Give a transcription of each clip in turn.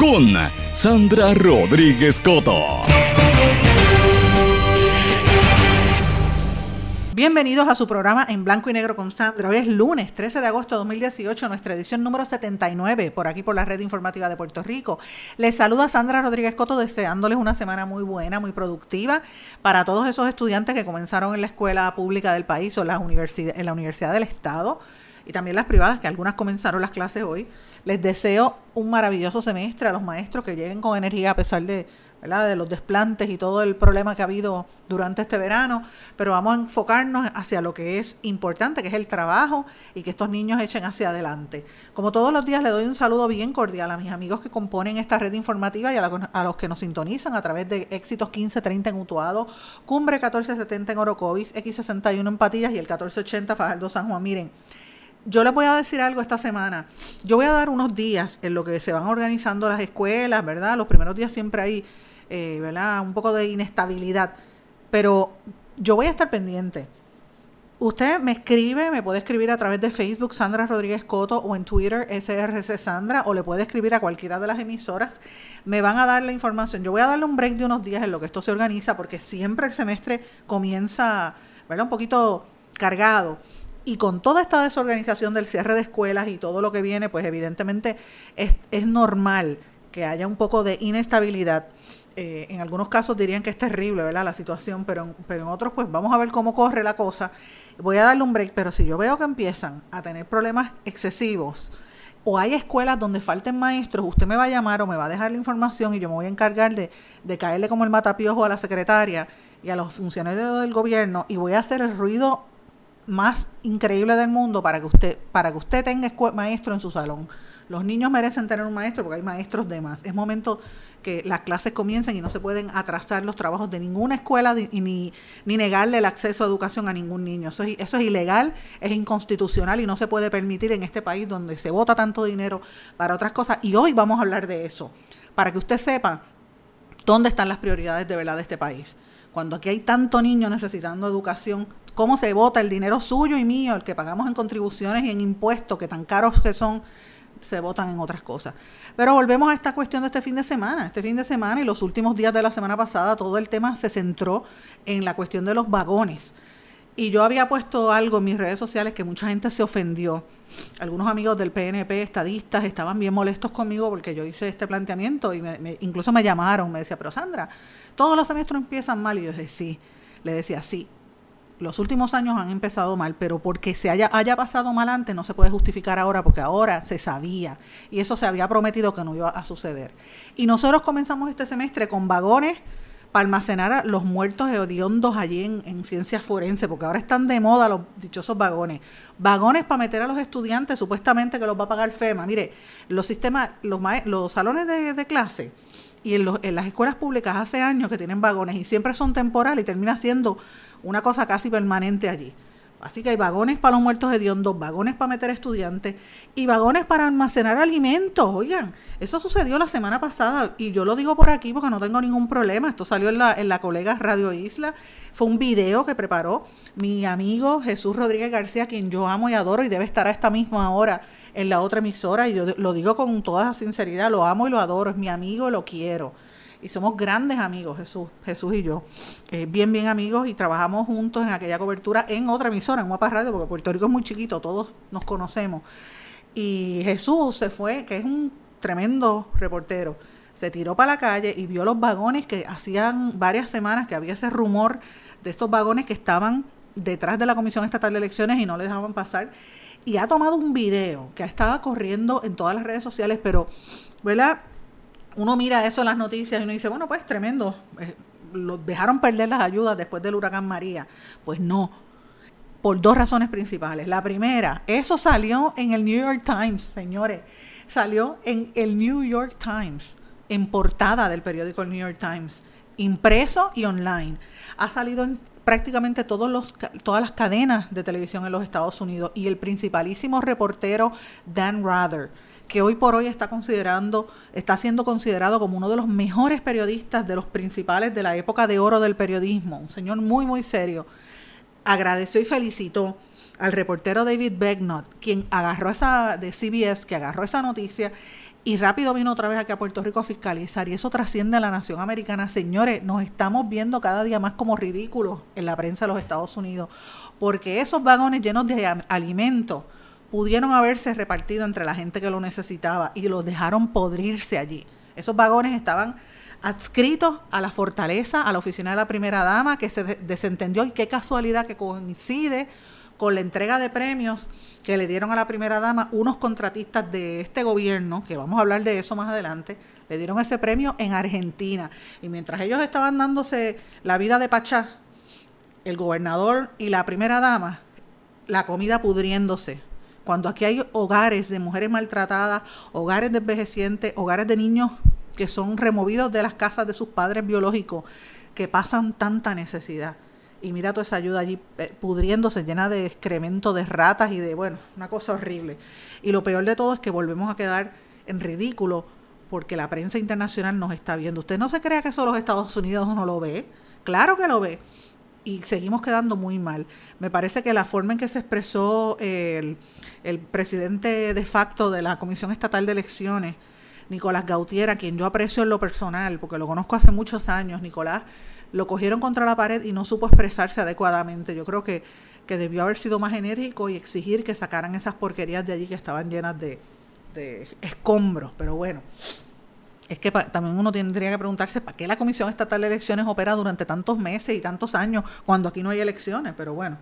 con Sandra Rodríguez Coto. Bienvenidos a su programa en blanco y negro con Sandra. Hoy es lunes 13 de agosto de 2018, nuestra edición número 79, por aquí por la red informativa de Puerto Rico. Les saluda Sandra Rodríguez Coto, deseándoles una semana muy buena, muy productiva para todos esos estudiantes que comenzaron en la escuela pública del país o la en la Universidad del Estado y también las privadas, que algunas comenzaron las clases hoy. Les deseo un maravilloso semestre a los maestros que lleguen con energía a pesar de, de los desplantes y todo el problema que ha habido durante este verano, pero vamos a enfocarnos hacia lo que es importante, que es el trabajo y que estos niños echen hacia adelante. Como todos los días, le doy un saludo bien cordial a mis amigos que componen esta red informativa y a, los que nos sintonizan a través de Éxitos 1530 en Utuado, Cumbre 1470 en Orocovis, X61 en Patillas y el 1480 Fajardo San Juan. Miren, yo les voy a decir algo esta semana. Yo voy a dar unos días en lo que se van organizando las escuelas, ¿verdad? Los primeros días siempre hay, eh, ¿verdad? Un poco de inestabilidad. Pero yo voy a estar pendiente. Usted me escribe, me puede escribir a través de Facebook Sandra Rodríguez Coto o en Twitter SRC Sandra o le puede escribir a cualquiera de las emisoras. Me van a dar la información. Yo voy a darle un break de unos días en lo que esto se organiza porque siempre el semestre comienza, ¿verdad? Un poquito cargado. Y con toda esta desorganización del cierre de escuelas y todo lo que viene, pues evidentemente es, normal que haya un poco de inestabilidad. Eh, en algunos casos dirían que es terrible, ¿verdad? La situación, pero, pero en otros, pues vamos a ver cómo corre la cosa. Voy a darle un break, pero si yo veo que empiezan a tener problemas excesivos, o hay escuelas donde falten maestros, usted me va a llamar o me va a dejar la información y yo me voy a encargar de, de caerle como el matapiojo a la secretaria y a los funcionarios del gobierno y voy a hacer el ruido más increíble del mundo para que usted, para que usted tenga maestro en su salón. Los niños merecen tener un maestro porque hay maestros de más. Es momento que las clases comiencen y no se pueden atrasar los trabajos de ninguna escuela y ni, ni negarle el acceso a educación a ningún niño. Eso es, eso es ilegal, es inconstitucional y no se puede permitir en este país donde se vota tanto dinero para otras cosas. Y hoy vamos a hablar de eso, para que usted sepa dónde están las prioridades de verdad de este país. Cuando aquí hay tanto niño necesitando educación, cómo se vota el dinero suyo y mío, el que pagamos en contribuciones y en impuestos, que tan caros que son, se votan en otras cosas. Pero volvemos a esta cuestión de este fin de semana. Este fin de semana y los últimos días de la semana pasada, todo el tema se centró en la cuestión de los vagones. Y yo había puesto algo en mis redes sociales que mucha gente se ofendió. Algunos amigos del PNP, estadistas, estaban bien molestos conmigo porque yo hice este planteamiento y incluso me llamaron, me decía, pero Sandra, todos los semestres empiezan mal. Y yo decía, sí, le decía, sí, los últimos años han empezado mal, pero porque se haya, haya pasado mal antes no se puede justificar ahora, porque ahora se sabía y eso se había prometido que no iba a suceder. Y nosotros comenzamos este semestre con vagones para almacenar a los muertos hediondos allí en, en ciencias forenses, porque ahora están de moda los dichosos vagones. Vagones para meter a los estudiantes, supuestamente que los va a pagar FEMA. Mire, los sistemas, los, los salones de, clase y en, en las escuelas públicas hace años que tienen vagones y siempre son temporales y termina siendo una cosa casi permanente allí. Así que hay vagones para los muertos hediondos, vagones para meter estudiantes y vagones para almacenar alimentos. Oigan, eso sucedió la semana pasada y yo lo digo por aquí porque no tengo ningún problema. Esto salió en la, en la colega Radio Isla. Fue un video que preparó mi amigo Jesús Rodríguez García, quien yo amo y adoro y debe estar a esta misma hora en la otra emisora. Y yo lo digo con toda sinceridad, lo amo y lo adoro, es mi amigo, lo quiero y somos grandes amigos, Jesús, Jesús y yo, eh, bien, bien amigos y trabajamos juntos en aquella cobertura en otra emisora, en Guapa Radio, porque Puerto Rico es muy chiquito, todos nos conocemos. Y Jesús se fue, que es un tremendo reportero, se tiró para la calle y vio los vagones que hacían varias semanas que había ese rumor de estos vagones que estaban detrás de la Comisión Estatal de Elecciones y no les dejaban pasar. Y ha tomado un video que estaba corriendo en todas las redes sociales, pero, ¿verdad? Uno mira eso en las noticias y uno dice, bueno, pues tremendo, eh, dejaron perder las ayudas después del huracán María. Pues no, por dos razones principales. La primera, eso salió en el New York Times, señores. Salió en el New York Times, en portada del periódico New York Times, impreso y online. Ha salido en prácticamente todos los, todas las cadenas de televisión en los Estados Unidos y el principalísimo reportero Dan Rather que hoy por hoy está considerando, está siendo considerado como uno de los mejores periodistas de los principales de la época de oro del periodismo, un señor muy muy serio agradeció y felicitó al reportero David Begnott, quien agarró esa, de CBS, que agarró esa noticia y rápido vino otra vez aquí a Puerto Rico a fiscalizar. Y eso trasciende a la nación americana. Señores, nos estamos viendo cada día más como ridículos en la prensa de los Estados Unidos, porque esos vagones llenos de alimentos pudieron haberse repartido entre la gente que lo necesitaba y los dejaron podrirse allí. Esos vagones estaban adscritos a la fortaleza, a la oficina de la primera dama, que se desentendió y qué casualidad que coincide con la entrega de premios que le dieron a la primera dama unos contratistas de este gobierno, que vamos a hablar de eso más adelante, le dieron ese premio en Argentina. Y mientras ellos estaban dándose la vida de Pachá, el gobernador y la primera dama, la comida pudriéndose. Cuando aquí hay hogares de mujeres maltratadas, hogares de envejecientes, hogares de niños que son removidos de las casas de sus padres biológicos, que pasan tanta necesidad. Y mira toda esa ayuda allí eh, pudriéndose, llena de excremento de ratas y de, bueno, una cosa horrible. Y lo peor de todo es que volvemos a quedar en ridículo porque la prensa internacional nos está viendo. Usted no se crea que solo los Estados Unidos no lo ve. Claro que lo ve. Y seguimos quedando muy mal. Me parece que la forma en que se expresó el, el presidente de facto de la Comisión Estatal de Elecciones, Nicolás Gautier, a quien yo aprecio en lo personal, porque lo conozco hace muchos años, Nicolás, lo cogieron contra la pared y no supo expresarse adecuadamente. Yo creo que, que debió haber sido más enérgico y exigir que sacaran esas porquerías de allí que estaban llenas de, de escombros. Pero bueno, es que también uno tendría que preguntarse para qué la Comisión Estatal de Elecciones opera durante tantos meses y tantos años cuando aquí no hay elecciones. Pero bueno,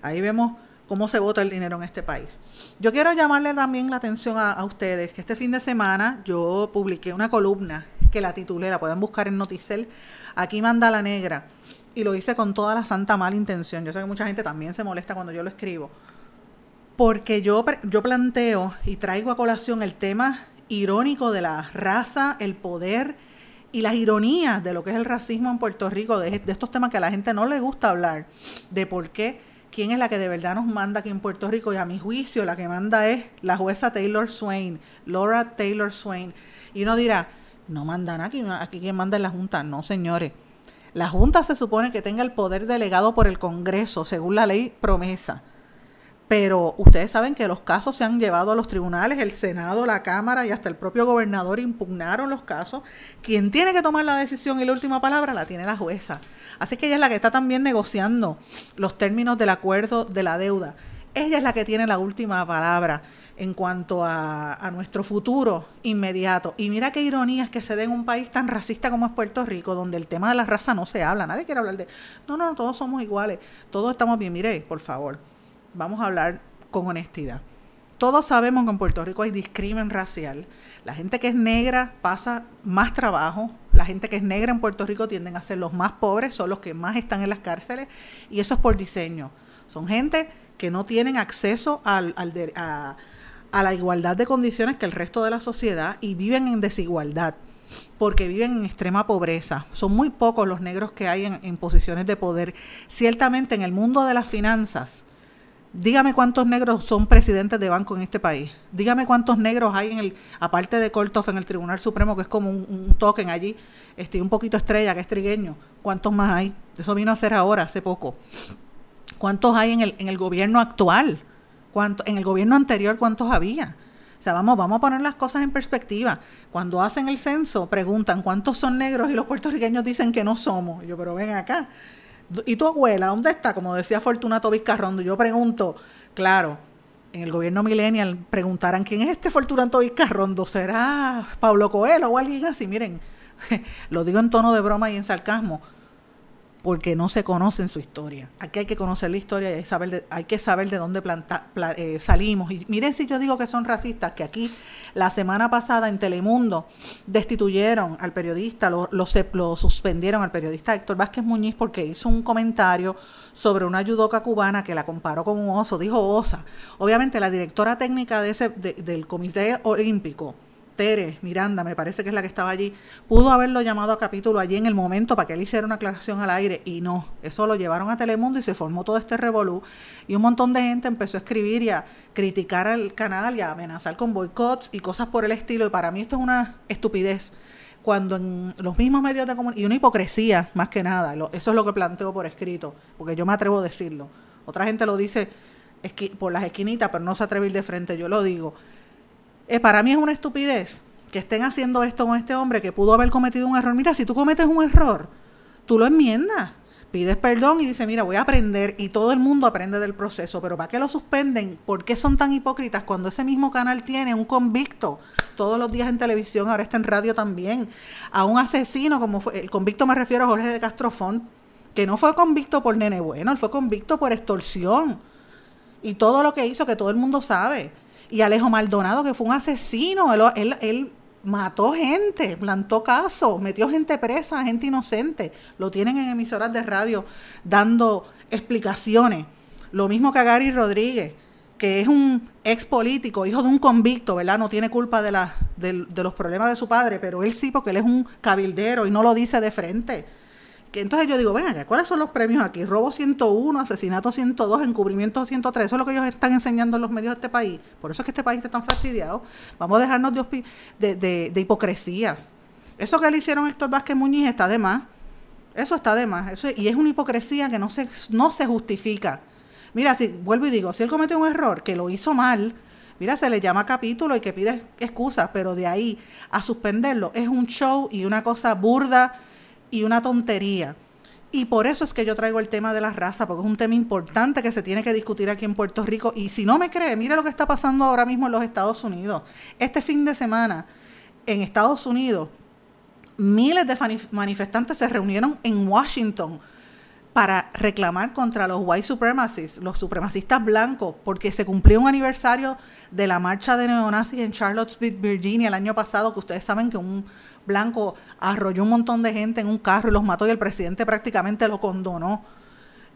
ahí vemos cómo se vota el dinero en este país. Yo quiero llamarle también la atención a, ustedes que este fin de semana yo publiqué una columna que la titulé, la pueden buscar en Noticel, aquí manda la negra, y lo hice con toda la santa mala intención. Yo sé que mucha gente también se molesta cuando yo lo escribo, porque yo, yo planteo y traigo a colación el tema irónico de la raza, el poder y las ironías de lo que es el racismo en Puerto Rico, de, de estos temas que a la gente no le gusta hablar, de por qué quién es la que de verdad nos manda aquí en Puerto Rico y a mi juicio la que manda es la jueza Taylor Swain, Laura Taylor Swain. Y uno dirá, no mandan aquí, aquí quien manda es la Junta. No, señores. La Junta se supone que tenga el poder delegado por el Congreso, según la ley promesa. Pero ustedes saben que los casos se han llevado a los tribunales, el Senado, la Cámara y hasta el propio gobernador impugnaron los casos. Quien tiene que tomar la decisión y la última palabra la tiene la jueza. Así que ella es la que está también negociando los términos del acuerdo de la deuda. Ella es la que tiene la última palabra en cuanto a, nuestro futuro inmediato. Y mira qué ironía es que se dé en un país tan racista como es Puerto Rico, donde el tema de la raza no se habla. Nadie quiere hablar de, no, no, todos somos iguales, todos estamos bien. Mire, por favor, vamos a hablar con honestidad. Todos sabemos que en Puerto Rico hay discrimen racial. La gente que es negra pasa más trabajo. La gente que es negra en Puerto Rico tienden a ser los más pobres, son los que más están en las cárceles. Y eso es por diseño. Son gente que no tienen acceso al, a, la igualdad de condiciones que el resto de la sociedad y viven en desigualdad porque viven en extrema pobreza. Son muy pocos los negros que hay en, en posiciones de poder. Ciertamente en el mundo de las finanzas, Dígame cuántos negros son presidentes de banco en este país. Dígame cuántos negros hay en el, aparte de Korthoff en el Tribunal Supremo, que es como un, token allí, este, un poquito estrella, que es trigueño. ¿Cuántos más hay? Eso vino a ser ahora, hace poco. ¿Cuántos hay en el, en el gobierno actual? ¿Cuánto, en el gobierno anterior, cuántos había? O sea, vamos, vamos a poner las cosas en perspectiva. Cuando hacen el censo, preguntan cuántos son negros y los puertorriqueños dicen que no somos. Yo, pero ven acá. ¿Y tu abuela dónde está? Como decía Fortunato Vizcarrondo. Yo pregunto, claro, en el gobierno millennial preguntarán quién es este Fortunato Vizcarrondo. ¿Será Pablo Coelho o alguien así? Miren, lo digo en tono de broma y en sarcasmo porque no se conocen su historia. Aquí hay que conocer la historia y hay, saber de, hay que saber de dónde planta, eh, salimos. Y miren si yo digo que son racistas, que aquí la semana pasada en Telemundo destituyeron al periodista, lo, lo, lo suspendieron al periodista Héctor Vázquez Muñiz porque hizo un comentario sobre una judoka cubana que la comparó con un oso, dijo osa. Obviamente la directora técnica de ese, del Comité Olímpico, Tere Miranda, me parece que es la que estaba allí, pudo haberlo llamado a capítulo allí en el momento para que él hiciera una aclaración al aire y no, eso lo llevaron a Telemundo y se formó todo este revolú y un montón de gente empezó a escribir y a criticar al canal y a amenazar con boicots y cosas por el estilo y para mí esto es una estupidez cuando en los mismos medios de comunicación y una hipocresía más que nada, eso es lo que planteo por escrito, porque yo me atrevo a decirlo. Otra gente lo dice por las esquinitas, pero no se atreve a ir de frente, yo lo digo eh, para mí es una estupidez que estén haciendo esto con este hombre que pudo haber cometido un error. Mira, si tú cometes un error, tú lo enmiendas, pides perdón y dices, mira, voy a aprender y todo el mundo aprende del proceso, pero ¿para qué lo suspenden? ¿Por qué son tan hipócritas cuando ese mismo canal tiene un convicto todos los días en televisión, ahora está en radio también, a un asesino como fue, el convicto me refiero a Jorge de Castrofón, que no fue convicto por nene bueno, él fue convicto por extorsión y todo lo que hizo que todo el mundo sabe y Alejo Maldonado, que fue un asesino, él, él, mató gente, plantó casos, metió gente presa, gente inocente. Lo tienen en emisoras de radio dando explicaciones. Lo mismo que a Gary Rodríguez, que es un ex político, hijo de un convicto, ¿verdad? No tiene culpa de, la, de los problemas de su padre, pero él sí, porque él es un cabildero y no lo dice de frente entonces yo digo, venga, ¿cuáles son los premios aquí? Robo 101, asesinato 102, encubrimiento 103. Eso es lo que ellos están enseñando en los medios de este país. Por eso es que este país está tan fastidiado. Vamos a dejarnos de, hipocresías. Eso que le hicieron Héctor Vázquez Muñiz está de más. Eso está de más. Eso, y es una hipocresía que no se, no se justifica. Mira, si vuelvo y digo, si él cometió un error, que lo hizo mal, mira, se le llama capítulo y que pide excusas, pero de ahí a suspenderlo es un show y una cosa burda y una tontería. Y por eso es que yo traigo el tema de la raza, porque es un tema importante que se tiene que discutir aquí en Puerto Rico. Y si no me cree, mire lo que está pasando ahora mismo en los Estados Unidos. Este fin de semana, en Estados Unidos, miles de manifestantes se reunieron en Washington para reclamar contra los white supremacists, los supremacistas blancos, porque se cumplió un aniversario de la marcha de neonazis en Charlottesville, Virginia, el año pasado, que ustedes saben que un Blanco arrolló un montón de gente en un carro y los mató y el presidente prácticamente lo condonó.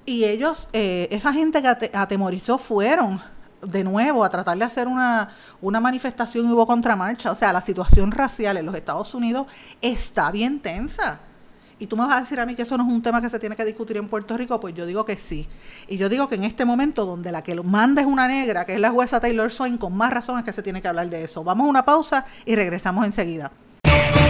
Y ellos, eh, esa gente que atemorizó fueron de nuevo a tratar de hacer una, una manifestación y hubo contramarcha. O sea, la situación racial en los Estados Unidos está bien tensa. Y tú me vas a decir a mí que eso no es un tema que se tiene que discutir en Puerto Rico, pues yo digo que sí. Y yo digo que en este momento donde la que lo manda es una negra, que es la jueza Taylor Swain, con más razones que se tiene que hablar de eso. Vamos a una pausa y regresamos enseguida.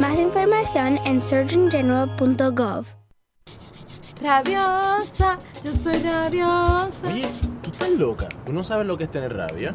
Más información en surgeongeneral.gov. Rabiosa, yo soy rabiosa. Oye, tú estás loca. ¿Tú no sabes lo que es tener rabia?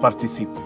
participe.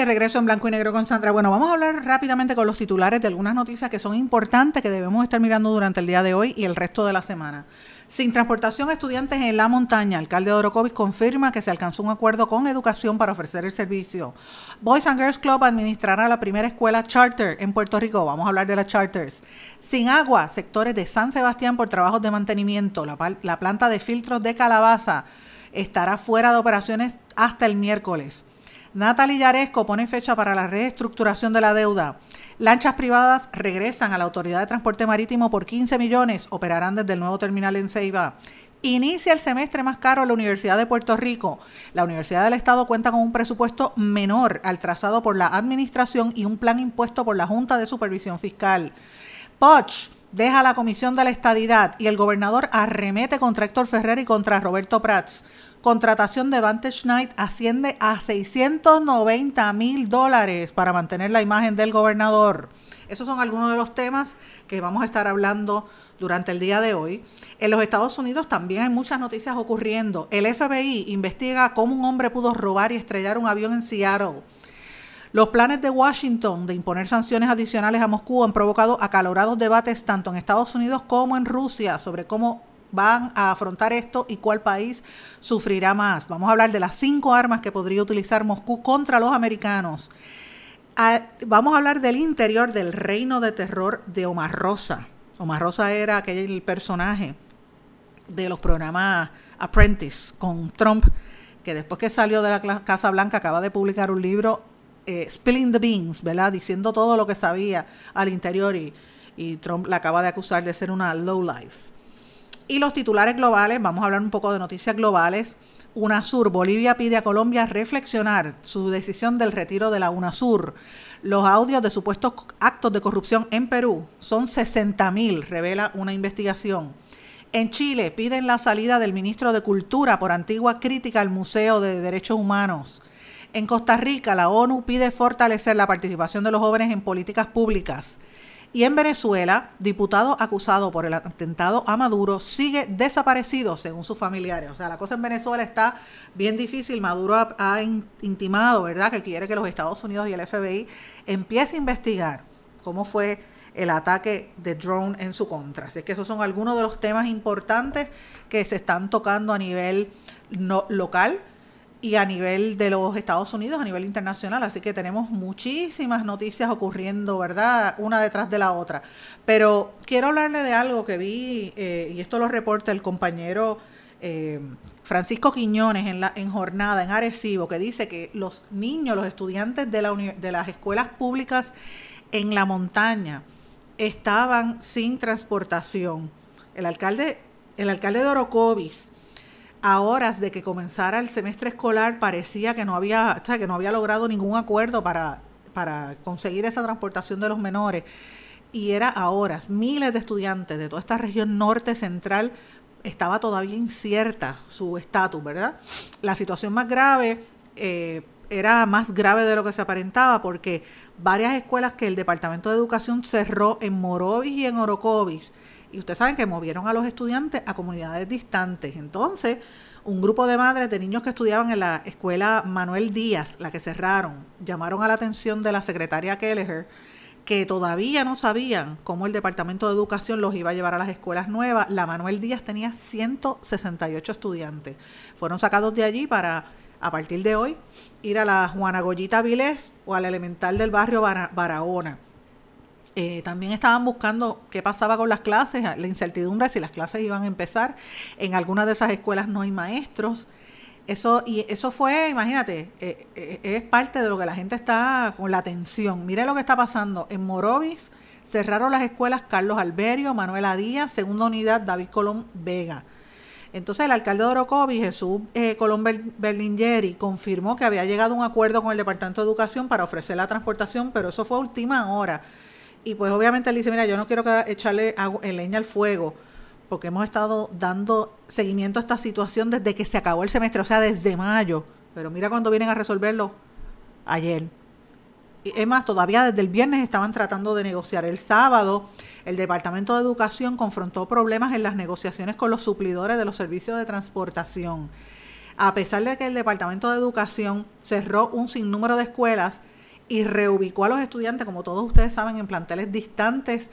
De regreso en blanco y negro con Sandra. Bueno, vamos a hablar rápidamente con los titulares de algunas noticias que son importantes que debemos estar mirando durante el día de hoy y el resto de la semana. Sin transportación estudiantes en la montaña, alcalde de confirma que se alcanzó un acuerdo con educación para ofrecer el servicio. Boys and Girls Club administrará la primera escuela charter en Puerto Rico. Vamos a hablar de las charters. Sin agua, sectores de San Sebastián por trabajos de mantenimiento. La, la planta de filtros de calabaza estará fuera de operaciones hasta el miércoles. Natalie Yaresco pone fecha para la reestructuración de la deuda. Lanchas privadas regresan a la Autoridad de Transporte Marítimo por 15 millones, operarán desde el nuevo terminal en Ceiba. Inicia el semestre más caro la Universidad de Puerto Rico. La Universidad del Estado cuenta con un presupuesto menor al trazado por la Administración y un plan impuesto por la Junta de Supervisión Fiscal. Poch deja la Comisión de la Estadidad y el gobernador arremete contra Héctor Ferrer y contra Roberto Prats contratación de Vantage Night asciende a 690 mil dólares para mantener la imagen del gobernador. Esos son algunos de los temas que vamos a estar hablando durante el día de hoy. En los Estados Unidos también hay muchas noticias ocurriendo. El FBI investiga cómo un hombre pudo robar y estrellar un avión en Seattle. Los planes de Washington de imponer sanciones adicionales a Moscú han provocado acalorados debates tanto en Estados Unidos como en Rusia sobre cómo van a afrontar esto y cuál país sufrirá más. Vamos a hablar de las cinco armas que podría utilizar Moscú contra los americanos. Ah, vamos a hablar del interior del reino de terror de Omar Rosa. Omar Rosa era aquel personaje de los programas Apprentice con Trump, que después que salió de la Casa Blanca acaba de publicar un libro, eh, Spilling the Beans, ¿verdad? Diciendo todo lo que sabía al interior y, y Trump la acaba de acusar de ser una low life. Y los titulares globales, vamos a hablar un poco de noticias globales. UNASUR, Bolivia pide a Colombia reflexionar su decisión del retiro de la UNASUR. Los audios de supuestos actos de corrupción en Perú son 60.000, revela una investigación. En Chile piden la salida del ministro de Cultura por antigua crítica al Museo de Derechos Humanos. En Costa Rica, la ONU pide fortalecer la participación de los jóvenes en políticas públicas. Y en Venezuela, diputado acusado por el atentado a Maduro sigue desaparecido, según sus familiares. O sea, la cosa en Venezuela está bien difícil. Maduro ha, intimado, ¿verdad?, que quiere que los Estados Unidos y el FBI empiecen a investigar cómo fue el ataque de drone en su contra. Así que esos son algunos de los temas importantes que se están tocando a nivel no, local y a nivel de los Estados Unidos, a nivel internacional. Así que tenemos muchísimas noticias ocurriendo, ¿verdad? Una detrás de la otra. Pero quiero hablarle de algo que vi, eh, y esto lo reporta el compañero eh, Francisco Quiñones en, la, en jornada en Arecibo, que dice que los niños, los estudiantes de, la de las escuelas públicas en la montaña estaban sin transportación. El alcalde, el alcalde de Orocovis, a horas de que comenzara el semestre escolar, parecía que no había, que no había logrado ningún acuerdo para, para conseguir esa transportación de los menores. Y era a horas, miles de estudiantes de toda esta región norte central estaba todavía incierta su estatus, ¿verdad? La situación más grave eh, era más grave de lo que se aparentaba porque varias escuelas que el Departamento de Educación cerró en Morovis y en Orocovis, y ustedes saben que movieron a los estudiantes a comunidades distantes. Entonces, un grupo de madres de niños que estudiaban en la escuela Manuel Díaz, la que cerraron, llamaron a la atención de la secretaria Kelleher que todavía no sabían cómo el Departamento de Educación los iba a llevar a las escuelas nuevas. La Manuel Díaz tenía 168 estudiantes. Fueron sacados de allí para, a partir de hoy, ir a la Juana Goyita Vilés o al elemental del barrio Barahona. Eh, también estaban buscando qué pasaba con las clases, la incertidumbre si las clases iban a empezar. En algunas de esas escuelas no hay maestros. Eso, y eso fue, imagínate, eh, eh, es parte de lo que la gente está con la atención. Mire lo que está pasando. En Morovis cerraron las escuelas Carlos Alberio, Manuela Díaz, segunda unidad David Colón Vega. Entonces el alcalde de Orocovi, Jesús eh, Colón Berlingeri, confirmó que había llegado a un acuerdo con el Departamento de Educación para ofrecer la transportación, pero eso fue última hora. Y pues obviamente él dice, mira, yo no quiero echarle leña al fuego porque hemos estado dando seguimiento a esta situación desde que se acabó el semestre, o sea, desde mayo. Pero mira cuando vienen a resolverlo ayer. Y es más, todavía desde el viernes estaban tratando de negociar. El sábado, el Departamento de Educación confrontó problemas en las negociaciones con los suplidores de los servicios de transportación. A pesar de que el Departamento de Educación cerró un sinnúmero de escuelas y reubicó a los estudiantes, como todos ustedes saben, en planteles distantes,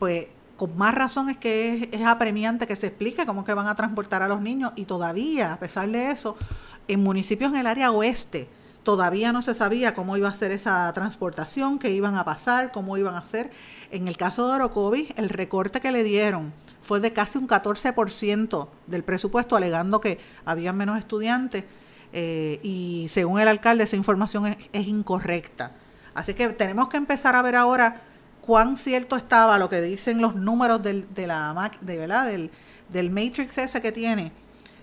pues con más razón es que es, apremiante que se explique cómo que van a transportar a los niños y todavía, a pesar de eso, en municipios en el área oeste, todavía no se sabía cómo iba a ser esa transportación, qué iban a pasar, cómo iban a hacer. En el caso de Orocovis, el recorte que le dieron fue de casi un 14% del presupuesto, alegando que había menos estudiantes eh, y según el alcalde esa información es, incorrecta. Así que tenemos que empezar a ver ahora cuán cierto estaba lo que dicen los números del, de la de, ¿verdad? Del, del matrix ese que tiene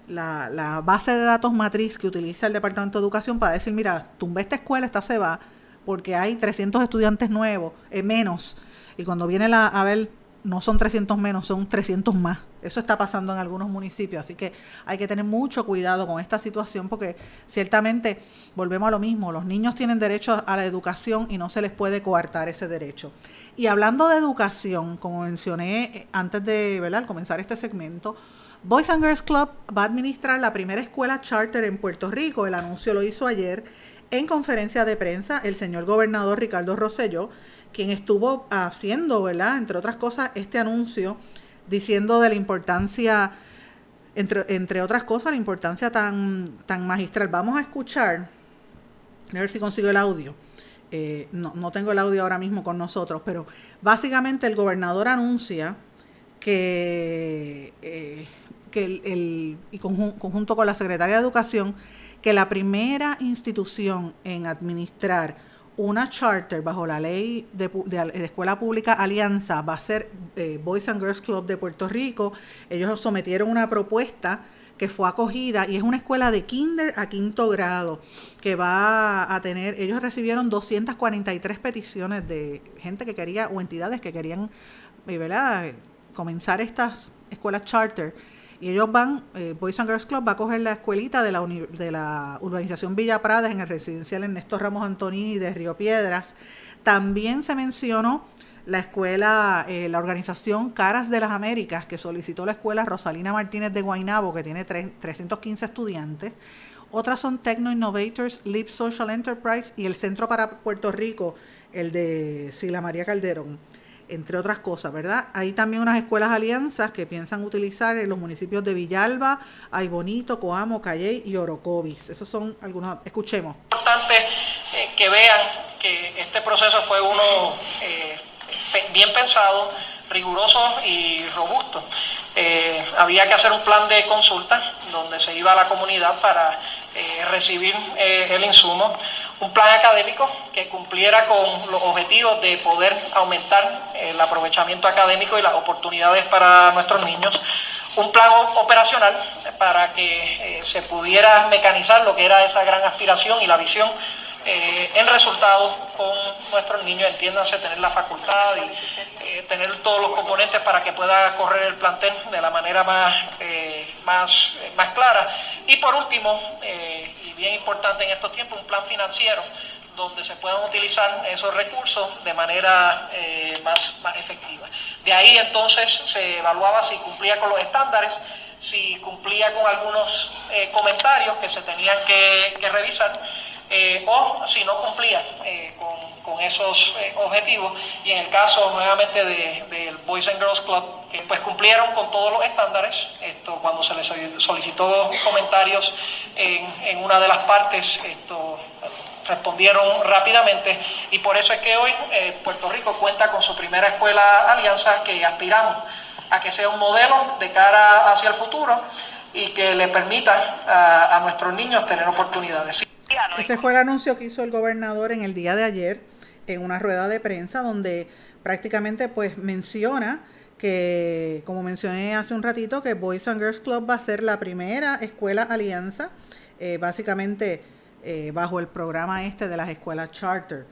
la, la, base de datos matriz que utiliza el Departamento de Educación para decir, mira, tumbé esta escuela, esta se va, porque hay 300 estudiantes nuevos, eh, menos. Y cuando viene la, a ver no son 300 menos, son 300 más. Eso está pasando en algunos municipios, así que hay que tener mucho cuidado con esta situación porque ciertamente volvemos a lo mismo, los niños tienen derecho a la educación y no se les puede coartar ese derecho. Y hablando de educación, como mencioné eh, antes de comenzar este segmento, Boys and Girls Club va a administrar la primera escuela charter en Puerto Rico, el anuncio lo hizo ayer en conferencia de prensa el señor gobernador Ricardo Rosselló quien estuvo haciendo, ¿verdad? Entre otras cosas, este anuncio diciendo de la importancia, entre, entre otras cosas, la importancia tan, tan magistral. Vamos a escuchar, a ver si consigo el audio. Eh, no, no tengo el audio ahora mismo con nosotros, pero básicamente el gobernador anuncia que, eh, que el, y conjunto con la Secretaría de Educación, que la primera institución en administrar una charter bajo la ley de, escuela pública Alianza va a ser eh, Boys and Girls Club de Puerto Rico. Ellos sometieron una propuesta que fue acogida y es una escuela de kinder a quinto grado que va a tener, ellos recibieron 243 peticiones de gente que quería o entidades que querían, eh, comenzar estas escuelas charter y ellos van, eh, Boys and Girls Club va a coger la escuelita de la, de la urbanización Villa Pradas en el residencial Ernesto Ramos Antonini de Río Piedras. También se mencionó la escuela, eh, la organización Caras de las Américas, que solicitó la escuela Rosalina Martínez de Guainabo, que tiene 315 estudiantes. Otras son Techno Innovators, Lip Social Enterprise y el Centro para Puerto Rico, el de Sila María Calderón. Entre otras cosas, ¿verdad? Hay también unas escuelas alianzas que piensan utilizar en los municipios de Villalba, Aybonito, Coamo, Calley y Orocovis. Esos son algunos, escuchemos. Es importante eh, que vean que este proceso fue uno eh, bien pensado, riguroso y robusto. Eh, había que hacer un plan de consulta donde se iba a la comunidad para recibir el insumo un plan académico que cumpliera con los objetivos de poder aumentar el aprovechamiento académico y las oportunidades para nuestros niños, un plan operacional para que eh, se pudiera mecanizar lo que era esa gran aspiración y la visión eh, en resultados con nuestros niños, entiéndanse, tener la facultad y eh, tener todos los componentes para que pueda correr el plantel de la manera más, más, más clara. Y por último, bien importante en estos tiempos, un plan financiero donde se puedan utilizar esos recursos de manera más, más efectiva. De ahí entonces se evaluaba si cumplía con los estándares, si cumplía con algunos comentarios que se tenían que, que revisar eh, o si no cumplía eh, con, esos eh, objetivos. Y en el caso nuevamente del Boys and Girls Club, que pues cumplieron con todos los estándares, esto cuando se les solicitó comentarios en, una de las partes, esto respondieron rápidamente y por eso es que hoy Puerto Rico cuenta con su primera escuela alianza que aspiramos a que sea un modelo de cara hacia el futuro y que le permita a nuestros niños tener oportunidades. Este fue el anuncio que hizo el gobernador en el día de ayer en una rueda de prensa donde prácticamente pues menciona que, como mencioné hace un ratito, que Boys and Girls Club va a ser la primera escuela alianza, eh, básicamente eh, bajo el programa este de las escuelas charter.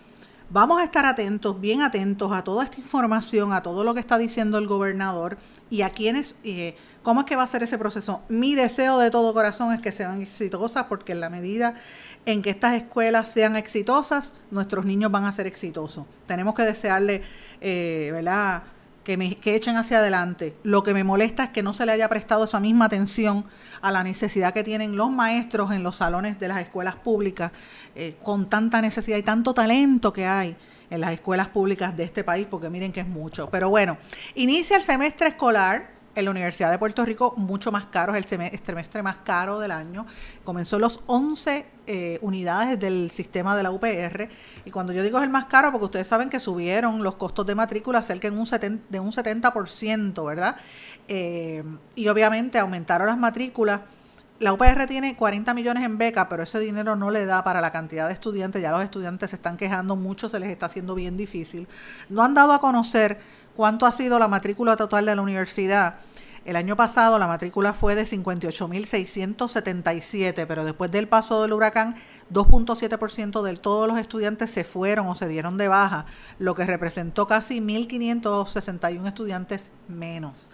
Vamos a estar atentos, bien atentos a toda esta información, a todo lo que está diciendo el gobernador y a quienes, eh, cómo es que va a ser ese proceso. Mi deseo de todo corazón es que sean exitosas porque en la medida en que estas escuelas sean exitosas, nuestros niños van a ser exitosos. Tenemos que desearle, eh, ¿verdad? Que, me, que echen hacia adelante. Lo que me molesta es que no se le haya prestado esa misma atención a la necesidad que tienen los maestros en los salones de las escuelas públicas, eh, con tanta necesidad y tanto talento que hay en las escuelas públicas de este país, porque miren que es mucho. Pero bueno, inicia el semestre escolar en la Universidad de Puerto Rico mucho más caro, es el semestre más caro del año. Comenzó los 11 eh, unidades del sistema de la UPR. Y cuando yo digo es el más caro, porque ustedes saben que subieron los costos de matrícula cerca de un 70%, ¿verdad? Eh, y obviamente aumentaron las matrículas. La UPR tiene 40 millones en beca, pero ese dinero no le da para la cantidad de estudiantes. Ya los estudiantes se están quejando mucho, se les está haciendo bien difícil. No han dado a conocer cuánto ha sido la matrícula total de la universidad. El año pasado la matrícula fue de 58.677, pero después del paso del huracán, 2.7% de todos los estudiantes se fueron o se dieron de baja, lo que representó casi 1.561 estudiantes menos.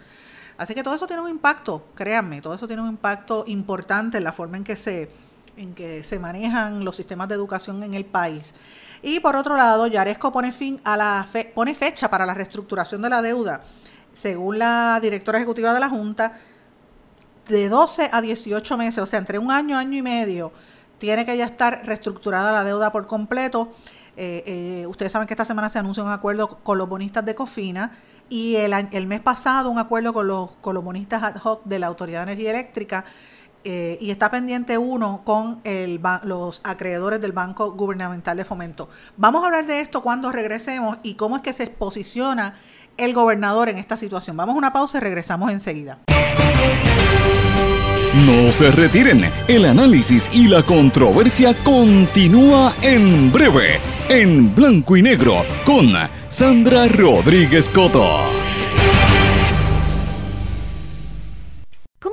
Así que todo eso tiene un impacto, créanme, todo eso tiene un impacto importante en la forma en que se, en que se manejan los sistemas de educación en el país. Y por otro lado, Yaresco pone fin a la pone fecha para la reestructuración de la deuda. Según la directora ejecutiva de la Junta, de 12 a 18 meses, o sea, entre un año, año y medio, tiene que ya estar reestructurada la deuda por completo. Eh, eh, ustedes saben que esta semana se anunció un acuerdo con los bonistas de Cofina y el, el mes pasado un acuerdo con los, con los bonistas ad hoc de la Autoridad de Energía Eléctrica eh, y está pendiente uno con los acreedores del Banco Gubernamental de Fomento. Vamos a hablar de esto cuando regresemos y cómo es que se posiciona el gobernador en esta situación. Vamos a una pausa y regresamos enseguida. No se retiren, el análisis y la controversia continúa en breve, en blanco y negro, con Sandra Rodríguez Coto.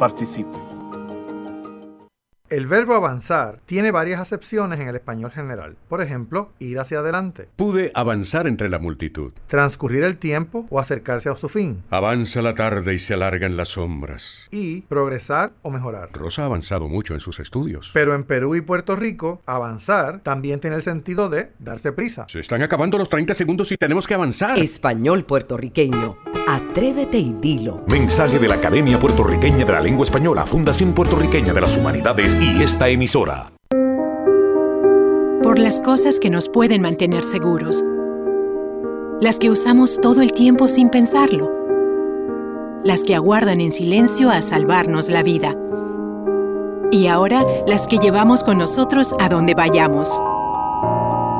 Participe. El verbo avanzar tiene varias acepciones en el español general. Por ejemplo, ir hacia adelante. Pude avanzar entre la multitud. Transcurrir el tiempo o acercarse a su fin. Avanza la tarde y se alargan las sombras. Y progresar o mejorar. Rosa ha avanzado mucho en sus estudios. Pero en Perú y Puerto Rico, avanzar también tiene el sentido de darse prisa. Se están acabando los 30 segundos y tenemos que avanzar. Español puertorriqueño. Atrévete y dilo. Mensaje de la Academia Puertorriqueña de la Lengua Española, Fundación Puertorriqueña de las Humanidades y esta emisora. Por las cosas que nos pueden mantener seguros. Las que usamos todo el tiempo sin pensarlo. Las que aguardan en silencio a salvarnos la vida. Y ahora las que llevamos con nosotros a donde vayamos.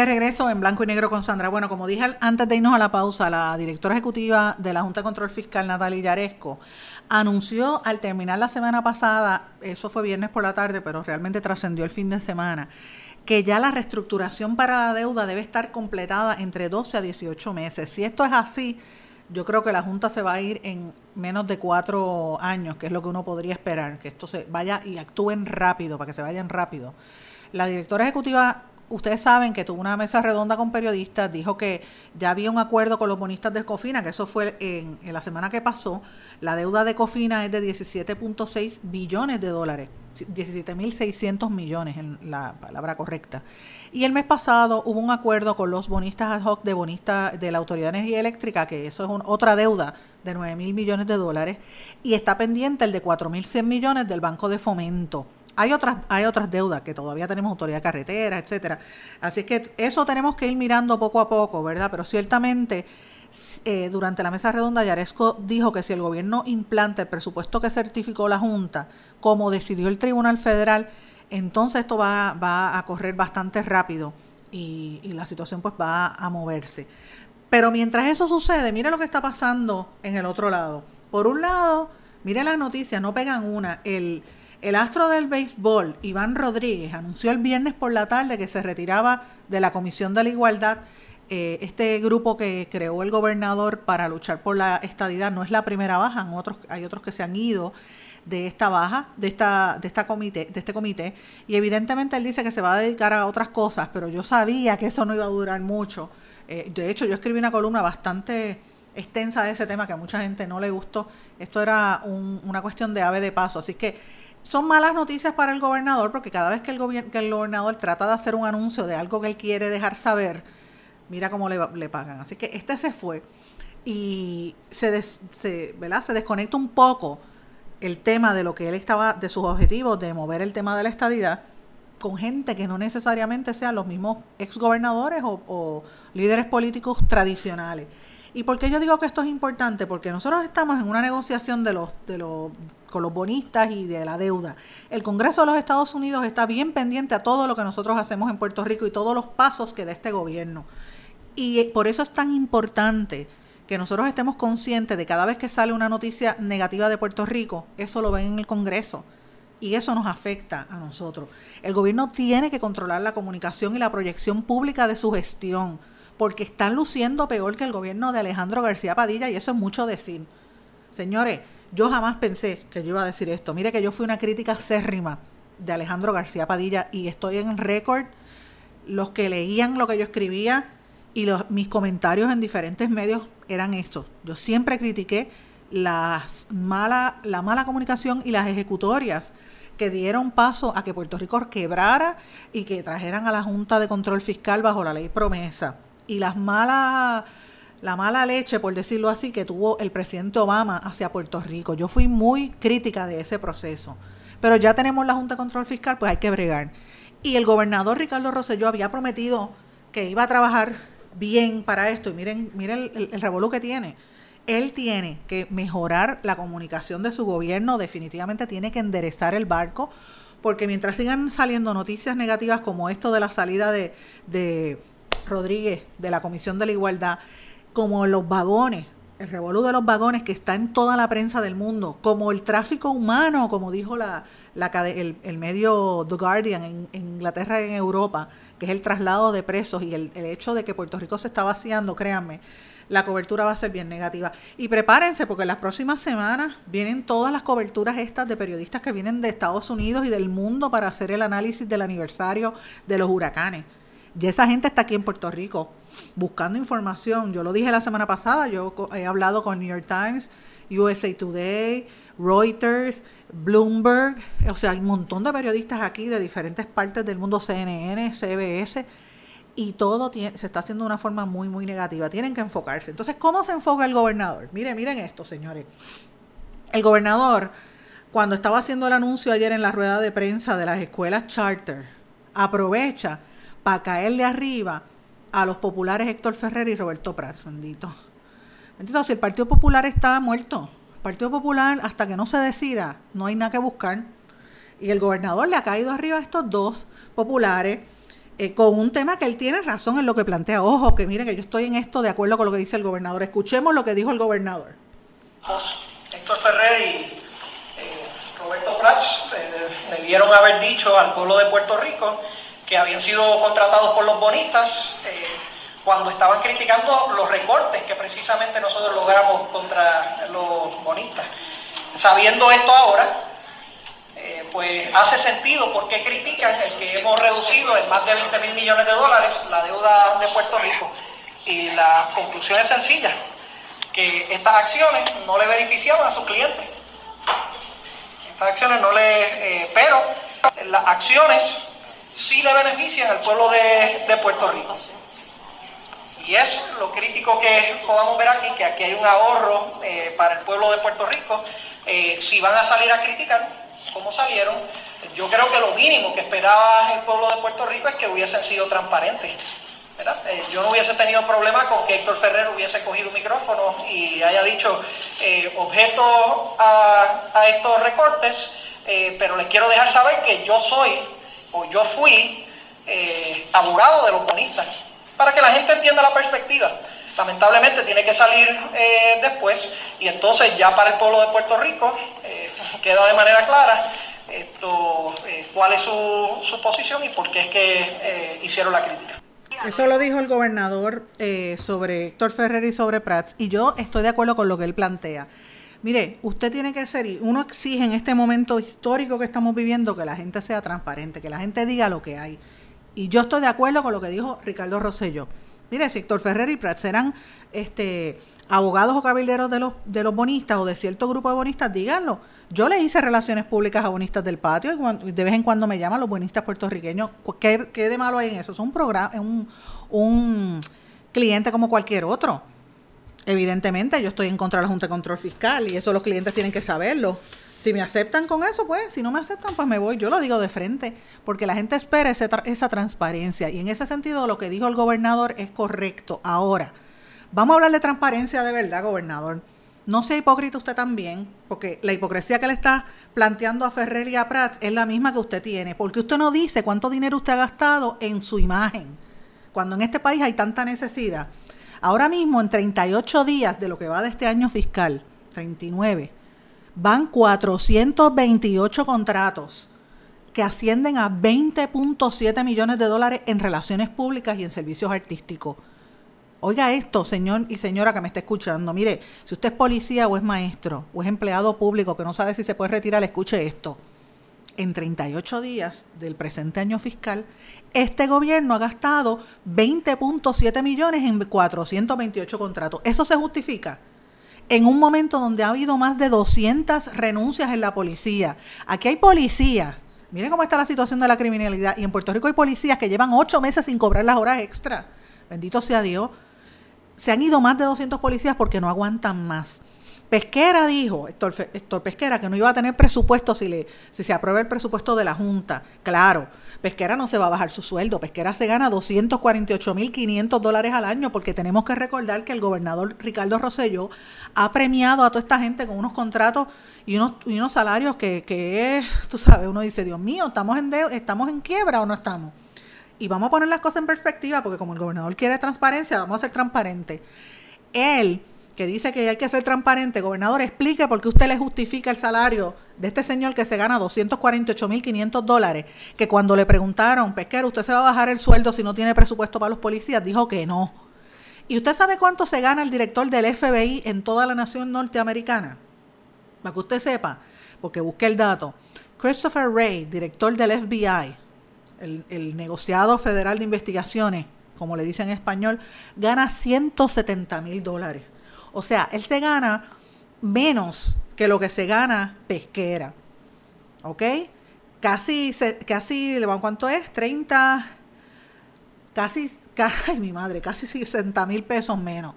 De regreso en blanco y negro con Sandra. Bueno, como dije antes de irnos a la pausa, la directora ejecutiva de la Junta de Control Fiscal, Natalia Yaresco, anunció al terminar la semana pasada, eso fue viernes por la tarde, pero realmente trascendió el fin de semana, que ya la reestructuración para la deuda debe estar completada entre 12 a 18 meses. Si esto es así, yo creo que la Junta se va a ir en menos de cuatro años, que es lo que uno podría esperar, que esto se vaya y actúen rápido, para que se vayan rápido. La directora ejecutiva ustedes saben que tuvo una mesa redonda con periodistas, dijo que ya había un acuerdo con los bonistas de Cofina, que eso fue en, la semana que pasó. La deuda de Cofina es de 17.6 billones de dólares, 17.600 millones en la palabra correcta. Y el mes pasado hubo un acuerdo con los bonistas ad hoc de bonistas de la Autoridad de Energía Eléctrica, que eso es un, otra deuda de 9 mil millones de dólares, y está pendiente el de 4.100 millones del Banco de Fomento. Hay otras, hay otras deudas que todavía tenemos autoridad de carretera, etcétera. Así es que eso tenemos que ir mirando poco a poco, ¿verdad? Pero ciertamente, eh, durante la mesa redonda, Yaresco dijo que si el gobierno implanta el presupuesto que certificó la Junta, como decidió el Tribunal Federal, entonces esto va, va a correr bastante rápido y, y la situación pues va a moverse. Pero mientras eso sucede, mire lo que está pasando en el otro lado. Por un lado, mire las noticias, no pegan una. El, el astro del béisbol, Iván Rodríguez, anunció el viernes por la tarde que se retiraba de la Comisión de la Igualdad. Eh, este grupo que creó el gobernador para luchar por la estadidad no es la primera baja, hay otros que se han ido de esta baja, de esta, de comité, de este comité, y evidentemente él dice que se va a dedicar a otras cosas, pero yo sabía que eso no iba a durar mucho. Eh, de hecho, yo escribí una columna bastante extensa de ese tema que a mucha gente no le gustó. Esto era un, una cuestión de ave de paso, así que son malas noticias para el gobernador porque cada vez que el, que el gobernador trata de hacer un anuncio de algo que él quiere dejar saber, mira cómo le, le pagan. Así que este se fue y se, des, se, ¿verdad? se desconecta un poco el tema de lo que él estaba, de sus objetivos, de mover el tema de la estadidad con gente que no necesariamente sean los mismos exgobernadores o, o líderes políticos tradicionales. ¿Y por qué yo digo que esto es importante? Porque nosotros estamos en una negociación de los, de los, con los bonistas y de la deuda. El Congreso de los Estados Unidos está bien pendiente a todo lo que nosotros hacemos en Puerto Rico y todos los pasos que da este gobierno. Y por eso es tan importante que nosotros estemos conscientes de cada vez que sale una noticia negativa de Puerto Rico, eso lo ven en el Congreso y eso nos afecta a nosotros. El gobierno tiene que controlar la comunicación y la proyección pública de su gestión, porque están luciendo peor que el gobierno de Alejandro García Padilla y eso es mucho decir. Señores, yo jamás pensé que yo iba a decir esto. Mire que yo fui una crítica acérrima de Alejandro García Padilla y estoy en récord. Los que leían lo que yo escribía y mis comentarios en diferentes medios eran estos. Yo siempre critiqué las mala, la mala comunicación y las ejecutorias que dieron paso a que Puerto Rico quebrara y que trajeran a la Junta de Control Fiscal bajo la ley promesa. Y las malas, la mala leche, por decirlo así, que tuvo el presidente Obama hacia Puerto Rico. Yo fui muy crítica de ese proceso. Pero ya tenemos la Junta de Control Fiscal, pues hay que bregar. Y el gobernador Ricardo Rosselló había prometido que iba a trabajar bien para esto. Y miren, miren el, el que tiene. Él tiene que mejorar la comunicación de su gobierno, definitivamente tiene que enderezar el barco, porque mientras sigan saliendo noticias negativas como esto de la salida de Rodríguez de la Comisión de la Igualdad, como los vagones, el revolú de los vagones que está en toda la prensa del mundo, como el tráfico humano, como dijo la, la el, el, medio The Guardian en, en, Inglaterra y en Europa, que es el traslado de presos y el, el hecho de que Puerto Rico se está vaciando, créanme, la cobertura va a ser bien negativa. Y prepárense porque en las próximas semanas vienen todas las coberturas estas de periodistas que vienen de Estados Unidos y del mundo para hacer el análisis del aniversario de los huracanes. Y esa gente está aquí en Puerto Rico buscando información. Yo lo dije la semana pasada, yo he hablado con New York Times, USA Today, Reuters, Bloomberg, o sea, hay un montón de periodistas aquí de diferentes partes del mundo, CNN, CBS, y todo se está haciendo de una forma muy, muy negativa. Tienen que enfocarse. Entonces, ¿cómo se enfoca el gobernador? Miren, miren esto, señores. El gobernador, cuando estaba haciendo el anuncio ayer en la rueda de prensa de las escuelas charter, aprovecha para caerle arriba a los populares Héctor Ferrer y Roberto Prats, bendito. Bendito, si el Partido Popular está muerto, el Partido Popular, hasta que no se decida, no hay nada que buscar. Y el gobernador le ha caído arriba a estos dos populares eh, con un tema que él tiene razón en lo que plantea. Ojo, que miren que yo estoy en esto de acuerdo con lo que dice el gobernador. Escuchemos lo que dijo el gobernador. Héctor Ferrer y eh, Roberto Prats eh, debieron haber dicho al pueblo de Puerto Rico que habían sido contratados por los bonistas cuando estaban criticando los recortes que precisamente nosotros logramos contra los bonistas. Sabiendo esto ahora, eh, pues hace sentido porque critican el que hemos reducido en más de 20 mil millones de dólares la deuda de Puerto Rico. Y la conclusión es sencilla, que estas acciones no le beneficiaban a sus clientes. Estas acciones no le... Eh, pero las acciones sí le benefician al pueblo de, de Puerto Rico. Y es lo crítico que podamos ver aquí, que aquí hay un ahorro eh, para el pueblo de Puerto Rico. Eh, si van a salir a criticar, como salieron, yo creo que lo mínimo que esperaba el pueblo de Puerto Rico es que hubiesen sido transparentes. Eh, yo no hubiese tenido problema con que Héctor Ferrer hubiese cogido un micrófono y haya dicho objeto a, a, estos recortes, pero les quiero dejar saber que yo soy o yo fui abogado de los bonistas, para que la gente entienda la perspectiva lamentablemente tiene que salir eh, después y entonces ya para el pueblo de Puerto Rico eh, queda de manera clara esto, eh, cuál es su, su, posición y por qué es que hicieron la crítica. Eso lo dijo el gobernador sobre Héctor Ferrer y sobre Prats y yo estoy de acuerdo con lo que él plantea. Mire, usted tiene que ser, uno exige en este momento histórico que estamos viviendo que la gente sea transparente, que la gente diga lo que hay. Y yo estoy de acuerdo con lo que dijo Ricardo Rosselló. Mire, Sector Ferrer y Prats eran este, abogados o cabilderos de los, de los bonistas o de cierto grupo de bonistas, díganlo. Yo le hice relaciones públicas a bonistas del patio y de vez en cuando me llaman los bonistas puertorriqueños. ¿Qué, qué de malo hay en eso? Es un programa, un, un cliente como cualquier otro. Evidentemente, yo estoy en contra de la Junta de Control Fiscal y eso los clientes tienen que saberlo. Si me aceptan con eso, pues, si no me aceptan, pues me voy. Yo lo digo de frente, porque la gente espera esa transparencia. Y en ese sentido, lo que dijo el gobernador es correcto. Ahora, Vamos a hablar de transparencia de verdad, gobernador. No sea hipócrita usted también, porque la hipocresía que le está planteando a Ferrer y a Prats es la misma que usted tiene, porque usted no dice cuánto dinero usted ha gastado en su imagen, cuando en este país hay tanta necesidad. Ahora mismo, en 38 días de lo que va de este año fiscal, 39, van 428 contratos que ascienden a 20.7 millones de dólares en relaciones públicas y en servicios artísticos. Oiga esto, señor y señora que me está escuchando. Mire, si usted es policía o es maestro o es empleado público que no sabe si se puede retirar, escuche esto. En 38 días del presente año fiscal, este gobierno ha gastado 20.7 millones en 428 contratos. ¿Eso se justifica? En un momento donde ha habido más de 200 renuncias en la policía. Aquí hay policías. Miren cómo está la situación de la criminalidad. Y en Puerto Rico hay policías que llevan ocho meses sin cobrar las horas extra. Bendito sea Dios se han ido más de 200 policías porque no aguantan más. Pesquera dijo, Héctor, Pesquera, que no iba a tener presupuesto si, le, si se aprueba el presupuesto de la Junta. Claro, Pesquera no se va a bajar su sueldo. Pesquera se gana 248.500 dólares al año porque tenemos que recordar que el gobernador Ricardo Rosselló ha premiado a toda esta gente con unos contratos y unos, salarios que, que tú sabes, uno dice, Dios mío, ¿estamos en, ¿estamos en quiebra o no estamos? y vamos a poner las cosas en perspectiva, porque como el gobernador quiere transparencia, vamos a ser transparentes. Él, que dice que hay que ser transparente, gobernador, explique por qué usted le justifica el salario de este señor que se gana 248.500 dólares, que cuando le preguntaron, pesquero, ¿usted se va a bajar el sueldo si no tiene presupuesto para los policías? Dijo que no. ¿Y usted sabe cuánto se gana el director del FBI en toda la nación norteamericana? Para que usted sepa, porque busqué el dato. Christopher Wray, director del FBI, el, negociado federal de investigaciones, como le dicen en español, gana 170 mil dólares. O sea, él se gana menos que lo que se gana pesquera. ¿Ok? Casi, casi, ¿cuánto es? 30, casi, casi, mi madre, casi 60 mil pesos menos.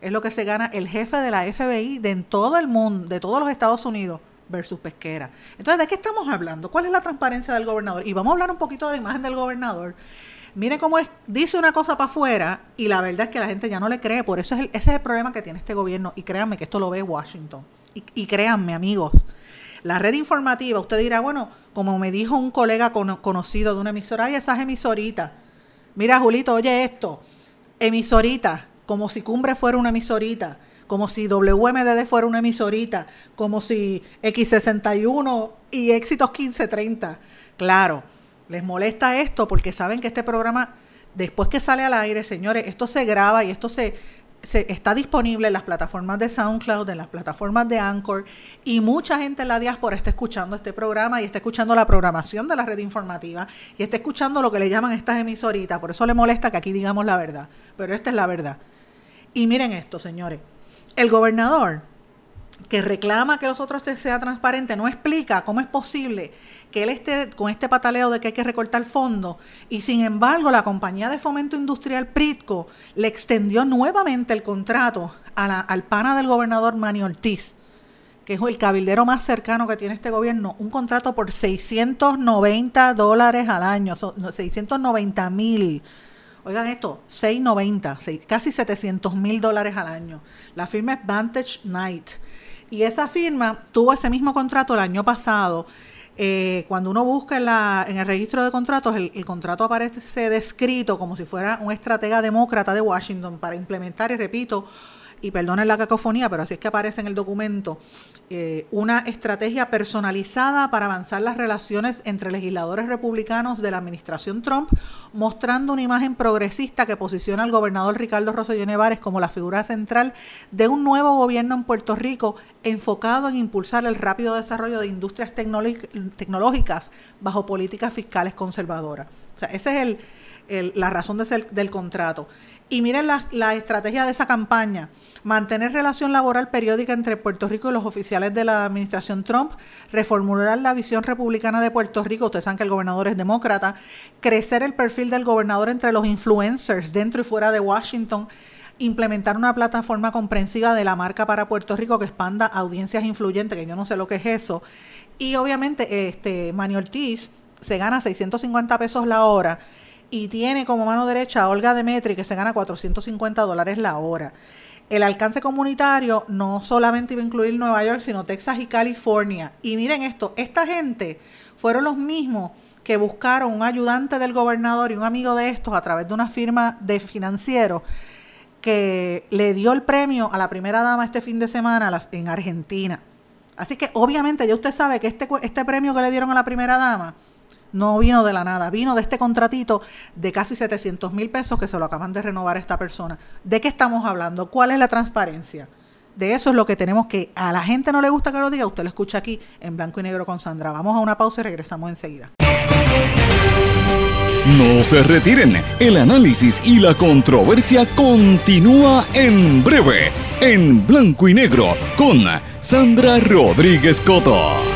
Es lo que se gana el jefe de la FBI de todo el mundo, de todos los Estados Unidos versus pesquera. Entonces, ¿de qué estamos hablando? ¿Cuál es la transparencia del gobernador? Y vamos a hablar un poquito de la imagen del gobernador. Mire cómo es, dice una cosa para afuera y la verdad es que la gente ya no le cree. Por eso es ese es el problema que tiene este gobierno. Y créanme que esto lo ve Washington. Y, créanme, amigos, la red informativa, usted dirá, bueno, como me dijo un colega conocido de una emisora, hay esas emisoritas. Mira, Julito, oye esto. Emisorita, como si Cumbre fuera una emisorita como si WMDD fuera una emisorita, como si X61 y Éxitos 1530. Claro, les molesta esto porque saben que este programa, después que sale al aire, señores, esto se graba y esto se, está disponible en las plataformas de SoundCloud, en las plataformas de Anchor, y mucha gente en la diáspora está escuchando este programa y está escuchando la programación de la red informativa y está escuchando lo que le llaman estas emisoritas. Por eso le molesta que aquí digamos la verdad, pero esta es la verdad. Y miren esto, señores el gobernador que reclama que los otros sea transparente no explica cómo es posible que él esté con este pataleo de que hay que recortar fondos y sin embargo la compañía de fomento industrial Pritco le extendió nuevamente el contrato al pana del gobernador Manny Ortiz, que es el cabildero más cercano que tiene este gobierno, un contrato por 690 dólares al año, 690 mil Oigan esto, 690, casi 700 mil dólares al año. La firma es Vantage Night. Y esa firma tuvo ese mismo contrato el año pasado. Eh, cuando uno busca en, la, en, el registro de contratos, el, el, contrato aparece descrito como si fuera un estratega demócrata de Washington para implementar, y repito, y perdonen la cacofonía, pero así es que aparece en el documento, eh, una estrategia personalizada para avanzar las relaciones entre legisladores republicanos de la administración Trump, mostrando una imagen progresista que posiciona al gobernador Ricardo Rosselló Nevares como la figura central de un nuevo gobierno en Puerto Rico enfocado en impulsar el rápido desarrollo de industrias tecnológicas bajo políticas fiscales conservadoras. O sea, esa es el, la razón de ser del contrato. Y miren la, estrategia de esa campaña, mantener relación laboral periódica entre Puerto Rico y los oficiales de la administración Trump, reformular la visión republicana de Puerto Rico, ustedes saben que el gobernador es demócrata, crecer el perfil del gobernador entre los influencers dentro y fuera de Washington, implementar una plataforma comprensiva de la marca para Puerto Rico que expanda audiencias influyentes, que yo no sé lo que es eso, y obviamente este Manny Ortiz se gana 650 pesos la hora, y tiene como mano derecha a Olga Demetri, que se gana 450 dólares la hora. El alcance comunitario no solamente iba a incluir Nueva York, sino Texas y California. Y miren esto, esta gente fueron los mismos que buscaron un ayudante del gobernador y un amigo de estos a través de una firma de financieros que le dio el premio a la primera dama este fin de semana en Argentina. Así que obviamente ya usted sabe que este, este premio que le dieron a la primera dama no vino de la nada, vino de este contratito de casi 700 mil pesos que se lo acaban de renovar a esta persona. ¿De qué estamos hablando? ¿Cuál es la transparencia? De eso es lo que tenemos que, a la gente no le gusta que lo diga, usted lo escucha aquí en blanco y negro con Sandra. Vamos a una pausa y regresamos enseguida. No se retiren, el análisis y la controversia continúa en breve, en blanco y negro, con Sandra Rodríguez Coto.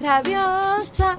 Rabiosa,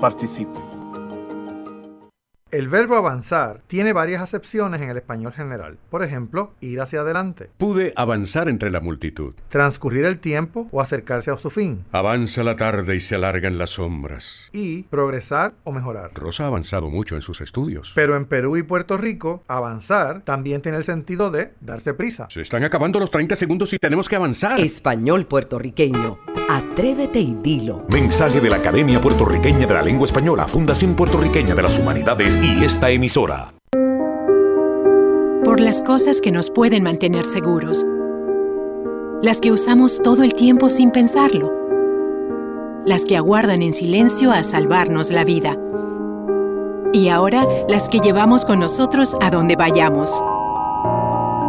Participe. El verbo avanzar tiene varias acepciones en el español general. Por ejemplo, ir hacia adelante. Pude avanzar entre la multitud. Transcurrir el tiempo o acercarse a su fin. Avanza la tarde y se alargan las sombras. Y progresar o mejorar. Rosa ha avanzado mucho en sus estudios. Pero en Perú y Puerto Rico, avanzar también tiene el sentido de darse prisa. Se están acabando los 30 segundos y tenemos que avanzar. Español puertorriqueño. Atrévete y dilo. Mensaje de la Academia Puertorriqueña de la Lengua Española, Fundación Puertorriqueña de las Humanidades y esta emisora. Por las cosas que nos pueden mantener seguros. Las que usamos todo el tiempo sin pensarlo. Las que aguardan en silencio a salvarnos la vida. Y ahora las que llevamos con nosotros a donde vayamos.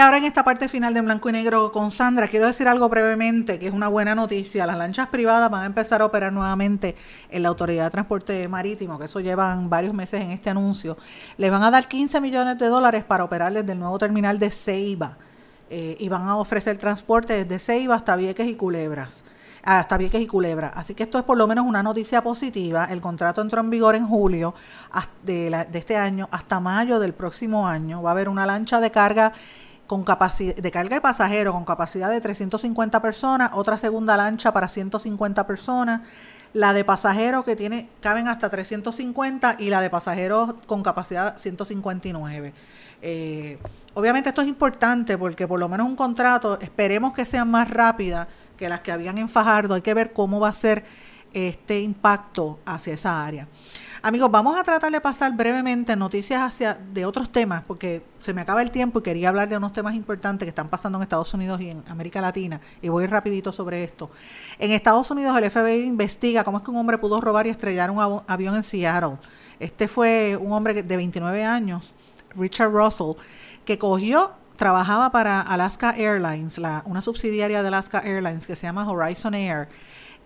Ahora en esta parte final de Blanco y Negro con Sandra, quiero decir algo brevemente, que es una buena noticia. Las lanchas privadas van a empezar a operar nuevamente en la Autoridad de Transporte Marítimo, que eso llevan varios meses en este anuncio. Les van a dar 15 millones de dólares para operar desde el nuevo terminal de Ceiba. Eh, y van a ofrecer transporte desde Ceiba hasta Vieques y Culebras. Hasta Vieques y Culebra. Así que esto es por lo menos una noticia positiva. El contrato entró en vigor en julio de este año hasta mayo del próximo año. Va a haber una lancha de carga con de carga de pasajeros con capacidad de 350 personas, otra segunda lancha para 150 personas. la de pasajeros que tiene caben hasta 350 y la de pasajeros con capacidad 159. Eh, obviamente esto es importante porque por lo menos un contrato esperemos que sea más rápida que las que habían en Fajardo. Hay que ver cómo va a ser este impacto hacia esa área. Amigos, vamos a tratar de pasar brevemente noticias hacia de otros temas, porque se me acaba el tiempo y quería hablar de unos temas importantes que están pasando en Estados Unidos y en América Latina, y voy rapidito sobre esto. En Estados Unidos el FBI investiga cómo es que un hombre pudo robar y estrellar un avión en Seattle. Este fue un hombre de 29 años, Richard Russell, que cogió trabajaba para Alaska Airlines, la, una subsidiaria de Alaska Airlines que se llama Horizon Air,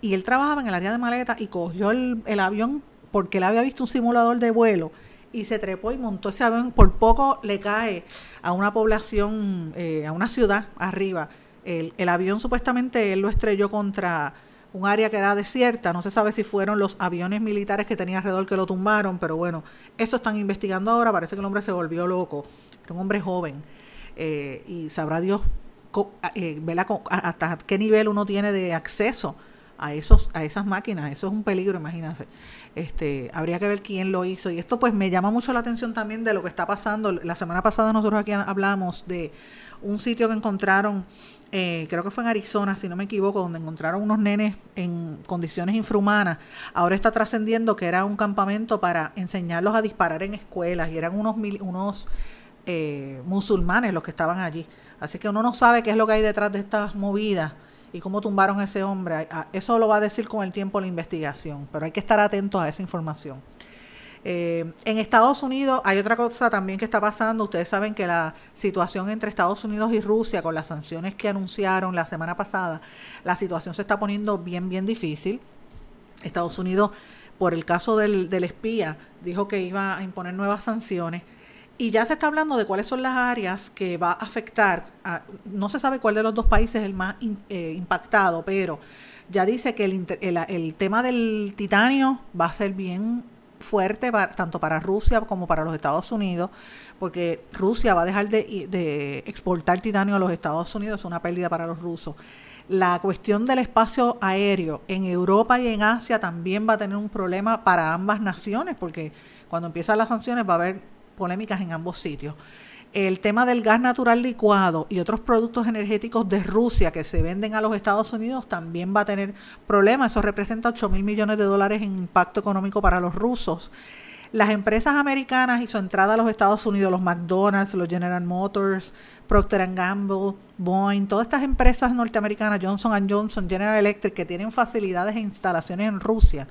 y él trabajaba en el área de maleta y cogió el, el avión porque él había visto un simulador de vuelo y se trepó y montó ese avión, por poco le cae a una población, eh, a una ciudad arriba. El, el, avión supuestamente él lo estrelló contra un área que era desierta, no se sabe si fueron los aviones militares que tenía alrededor que lo tumbaron, pero bueno, eso están investigando ahora, parece que el hombre se volvió loco, era un hombre joven. Eh, y sabrá Dios eh, hasta qué nivel uno tiene de acceso a esos a esas máquinas eso es un peligro imagínate. Este habría que ver quién lo hizo. Y esto pues me llama mucho la atención también de lo que está pasando. La semana pasada nosotros aquí hablamos de un sitio que encontraron eh, creo que fue en Arizona si no me equivoco donde encontraron unos nenes en condiciones infrahumanas. Ahora está trascendiendo que era un campamento para enseñarlos a disparar en escuelas y eran unos unos eh, musulmanes los que estaban allí. Así que uno no sabe qué es lo que hay detrás de estas movidas y cómo tumbaron a ese hombre. Eso lo va a decir con el tiempo la investigación, pero hay que estar atentos a esa información. Eh, en Estados Unidos hay otra cosa también que está pasando. Ustedes saben que la situación entre Estados Unidos y Rusia con las sanciones que anunciaron la semana pasada, la situación se está poniendo bien, bien difícil. Estados Unidos, por el caso del, del espía, dijo que iba a imponer nuevas sanciones. Y ya se está hablando de cuáles son las áreas que va a afectar. no se sabe cuál de los dos países es el más eh, impactado, pero ya dice que el, tema del titanio va a ser bien fuerte tanto para Rusia como para los Estados Unidos, porque Rusia va a dejar de, de exportar titanio a los Estados Unidos, es una pérdida para los rusos. La cuestión del espacio aéreo en Europa y en Asia también va a tener un problema para ambas naciones, porque cuando empiezan las sanciones va a haber polémicas en ambos sitios. El tema del gas natural licuado y otros productos energéticos de Rusia que se venden a los Estados Unidos también va a tener problemas. Eso representa 8 mil millones de dólares en impacto económico para los rusos. Las empresas americanas y su entrada a los Estados Unidos, los McDonald's, los General Motors, Procter Gamble, Boeing, todas estas empresas norteamericanas, Johnson Johnson, General Electric, que tienen facilidades e instalaciones en Rusia,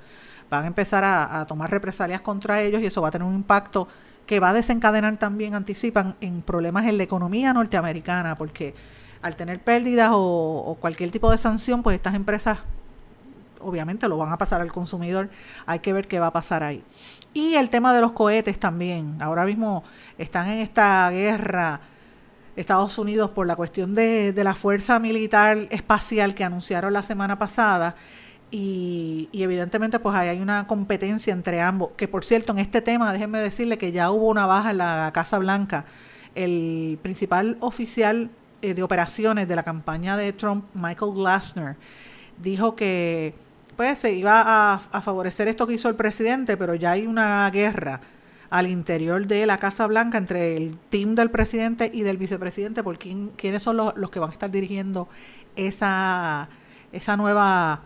van a empezar a, a tomar represalias contra ellos y eso va a tener un impacto que va a desencadenar también, anticipan, en problemas en la economía norteamericana, porque al tener pérdidas o, cualquier tipo de sanción, pues estas empresas obviamente lo van a pasar al consumidor, hay que ver qué va a pasar ahí. Y el tema de los cohetes también, ahora mismo están en esta guerra Estados Unidos por la cuestión de, de la fuerza militar espacial que anunciaron la semana pasada y, evidentemente pues ahí hay una competencia entre ambos, que por cierto en este tema déjenme decirle que ya hubo una baja en la Casa Blanca. El principal oficial eh, de operaciones de la campaña de Trump, Michael Glasner, dijo que pues se iba a, a, favorecer esto que hizo el presidente, pero ya hay una guerra al interior de la Casa Blanca entre el team del presidente y del vicepresidente por quién, quiénes son los, los que van a estar dirigiendo esa, esa nueva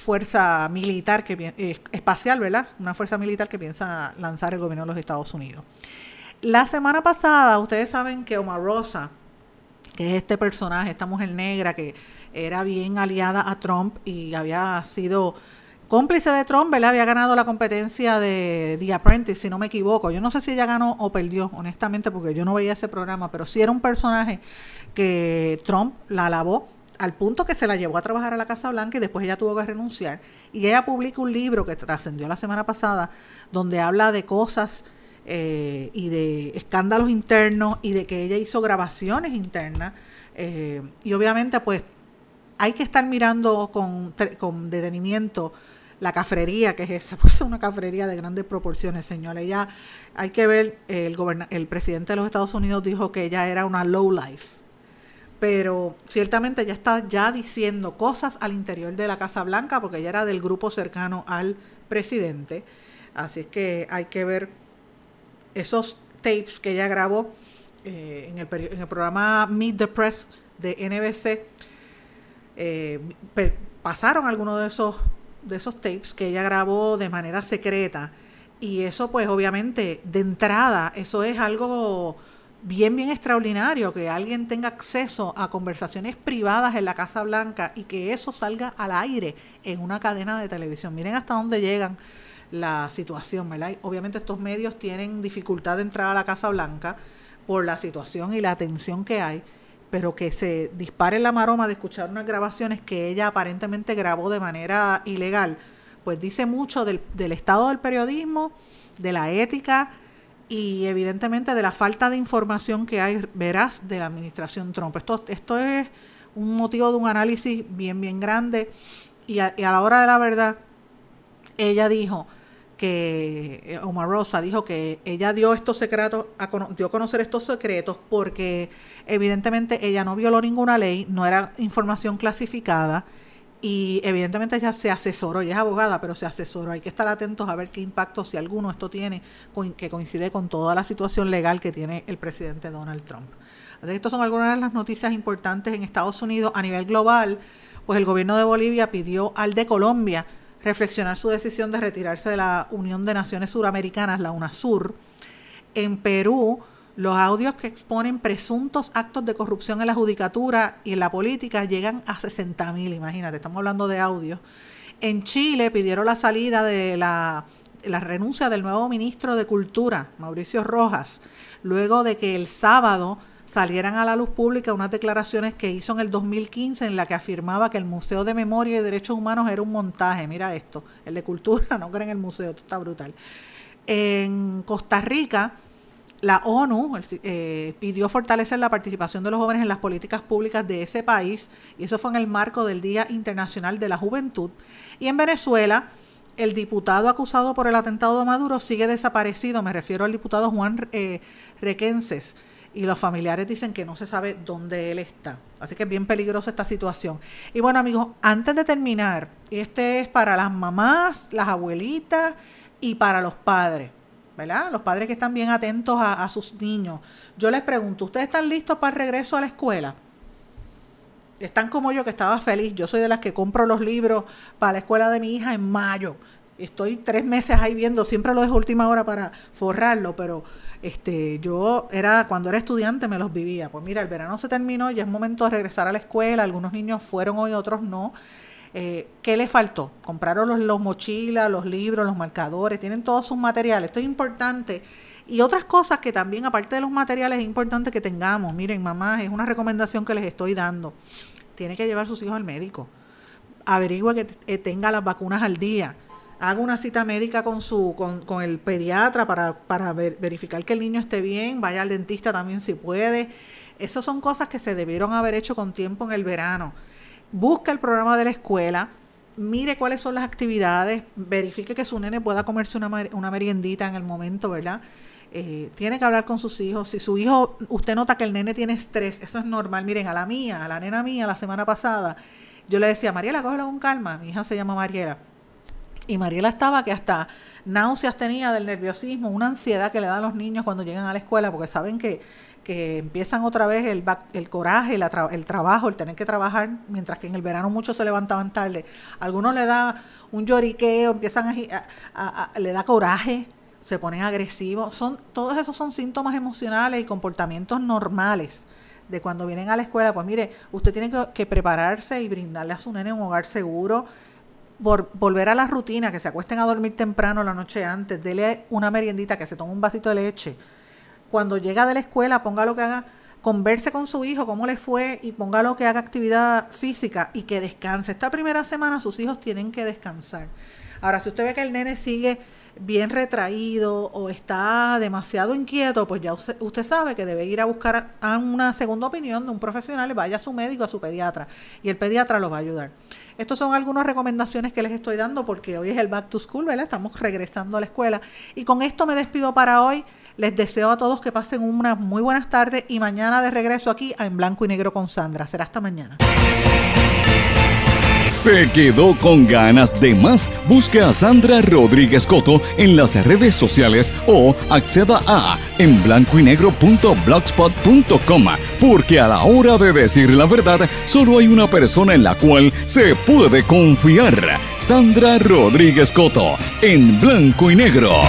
fuerza militar que eh, espacial, ¿verdad? Una fuerza militar que piensa lanzar el gobierno de los Estados Unidos. La semana pasada, ustedes saben que Omarosa, que es este personaje, esta mujer negra que era bien aliada a Trump y había sido cómplice de Trump, ¿verdad? Había ganado la competencia de The Apprentice, si no me equivoco. Yo no sé si ella ganó o perdió, honestamente, porque yo no veía ese programa, pero sí era un personaje que Trump la alabó al punto que se la llevó a trabajar a la Casa Blanca y después ella tuvo que renunciar. Y ella publica un libro que trascendió la semana pasada donde habla de cosas eh, y de escándalos internos y de que ella hizo grabaciones internas. Eh, y obviamente pues hay que estar mirando con, con detenimiento la cafrería que es esa, pues una cafrería de grandes proporciones, señora. Ella, hay que ver, el, el presidente de los Estados Unidos dijo que ella era una low life pero ciertamente ella está ya diciendo cosas al interior de la Casa Blanca porque ella era del grupo cercano al presidente. Así es que hay que ver esos tapes que ella grabó eh, en, el, en, el, programa Meet the Press de NBC. Eh, pasaron algunos de esos, de esos tapes que ella grabó de manera secreta. Y eso pues obviamente de entrada, eso es algo bien, bien extraordinario que alguien tenga acceso a conversaciones privadas en la Casa Blanca y que eso salga al aire en una cadena de televisión. Miren hasta dónde llegan la situación, ¿verdad? Obviamente estos medios tienen dificultad de entrar a la Casa Blanca por la situación y la atención que hay, pero que se dispare la maroma de escuchar unas grabaciones que ella aparentemente grabó de manera ilegal, pues dice mucho del, del estado del periodismo, de la ética, y evidentemente de la falta de información que hay veraz de la administración Trump. Esto, esto es un motivo de un análisis bien, bien grande y a, la hora de la verdad, ella dijo que, eh, Omar Rosa dijo que ella dio estos secretos, a, dio a conocer estos secretos porque evidentemente ella no violó ninguna ley, no era información clasificada y evidentemente ella se asesoró, ella es abogada, pero se asesoró. Hay que estar atentos a ver qué impacto, si alguno, esto tiene, que coincide con toda la situación legal que tiene el presidente Donald Trump. Así que estas son algunas de las noticias importantes en Estados Unidos. A nivel global, pues el gobierno de Bolivia pidió al de Colombia reflexionar su decisión de retirarse de la Unión de Naciones Suramericanas, la UNASUR. En Perú, los audios que exponen presuntos actos de corrupción en la judicatura y en la política llegan a 60 mil, imagínate, estamos hablando de audios. En Chile pidieron la salida de la, renuncia del nuevo ministro de Cultura, Mauricio Rojas, luego de que el sábado salieran a la luz pública unas declaraciones que hizo en el 2015 en la que afirmaba que el Museo de Memoria y Derechos Humanos era un montaje. Mira esto, el de Cultura, no creen el museo, esto está brutal. En Costa Rica la ONU eh, pidió fortalecer la participación de los jóvenes en las políticas públicas de ese país y eso fue en el marco del Día Internacional de la Juventud. Y en Venezuela, el diputado acusado por el atentado de Maduro sigue desaparecido, me refiero al diputado Juan eh, Requenses, y los familiares dicen que no se sabe dónde él está. Así que es bien peligrosa esta situación. Y bueno amigos, antes de terminar, este es para las mamás, las abuelitas y para los padres los padres que están bien atentos a, sus niños. Yo les pregunto, ¿ustedes están listos para el regreso a la escuela? Están como yo que estaba feliz. Yo soy de las que compro los libros para la escuela de mi hija en mayo. Estoy tres meses ahí viendo, siempre lo dejo última hora para forrarlo, pero este, yo era, cuando era estudiante me los vivía. Pues mira, el verano se terminó, ya es momento de regresar a la escuela. Algunos niños fueron hoy, otros no. Eh, ¿Qué le faltó? Compraron los, mochilas, los libros, los marcadores, tienen todos sus materiales. Esto es importante. Y otras cosas que también, aparte de los materiales, es importante que tengamos. Miren, mamá, es una recomendación que les estoy dando. Tiene que llevar a sus hijos al médico. Averigua que eh, tenga las vacunas al día. Haga una cita médica con, su, con, con el pediatra para, para verificar que el niño esté bien. Vaya al dentista también si puede. Esas son cosas que se debieron haber hecho con tiempo en el verano busca el programa de la escuela, mire cuáles son las actividades, verifique que su nene pueda comerse una, una meriendita en el momento, ¿verdad? Eh, tiene que hablar con sus hijos. Si su hijo, usted nota que el nene tiene estrés, eso es normal. Miren, a la mía, a la nena mía, la semana pasada, yo le decía, Mariela, cógelo con calma. Mi hija se llama Mariela. Y Mariela estaba que hasta náuseas tenía del nerviosismo, una ansiedad que le dan a los niños cuando llegan a la escuela, porque saben que que empiezan otra vez el, el coraje, el trabajo, el tener que trabajar, mientras que en el verano muchos se levantaban tarde. algunos le da un lloriqueo, empiezan a, le da coraje, se ponen agresivos. Son, todos esos son síntomas emocionales y comportamientos normales de cuando vienen a la escuela. Pues mire, usted tiene que, prepararse y brindarle a su nene un hogar seguro, por volver a la rutina, que se acuesten a dormir temprano la noche antes, dele una meriendita, que se tome un vasito de leche cuando llega de la escuela, ponga lo que haga, converse con su hijo, cómo le fue y ponga lo que haga actividad física y que descanse. Esta primera semana sus hijos tienen que descansar. Ahora, si usted ve que el nene sigue bien retraído o está demasiado inquieto, pues ya usted, sabe que debe ir a buscar a una segunda opinión de un profesional, vaya a su médico, a su pediatra, y el pediatra lo va a ayudar. Estas son algunas recomendaciones que les estoy dando porque hoy es el back to school, ¿verdad? Estamos regresando a la escuela. Y con esto me despido para hoy. Les deseo a todos que pasen unas muy buenas tardes y mañana de regreso aquí en Blanco y Negro con Sandra. Será hasta mañana. ¿Se quedó con ganas de más? Busque a Sandra Rodríguez Coto en las redes sociales o acceda a en blanco y porque a la hora de decir la verdad solo hay una persona en la cual se puede confiar. Sandra Rodríguez Coto en blanco y negro.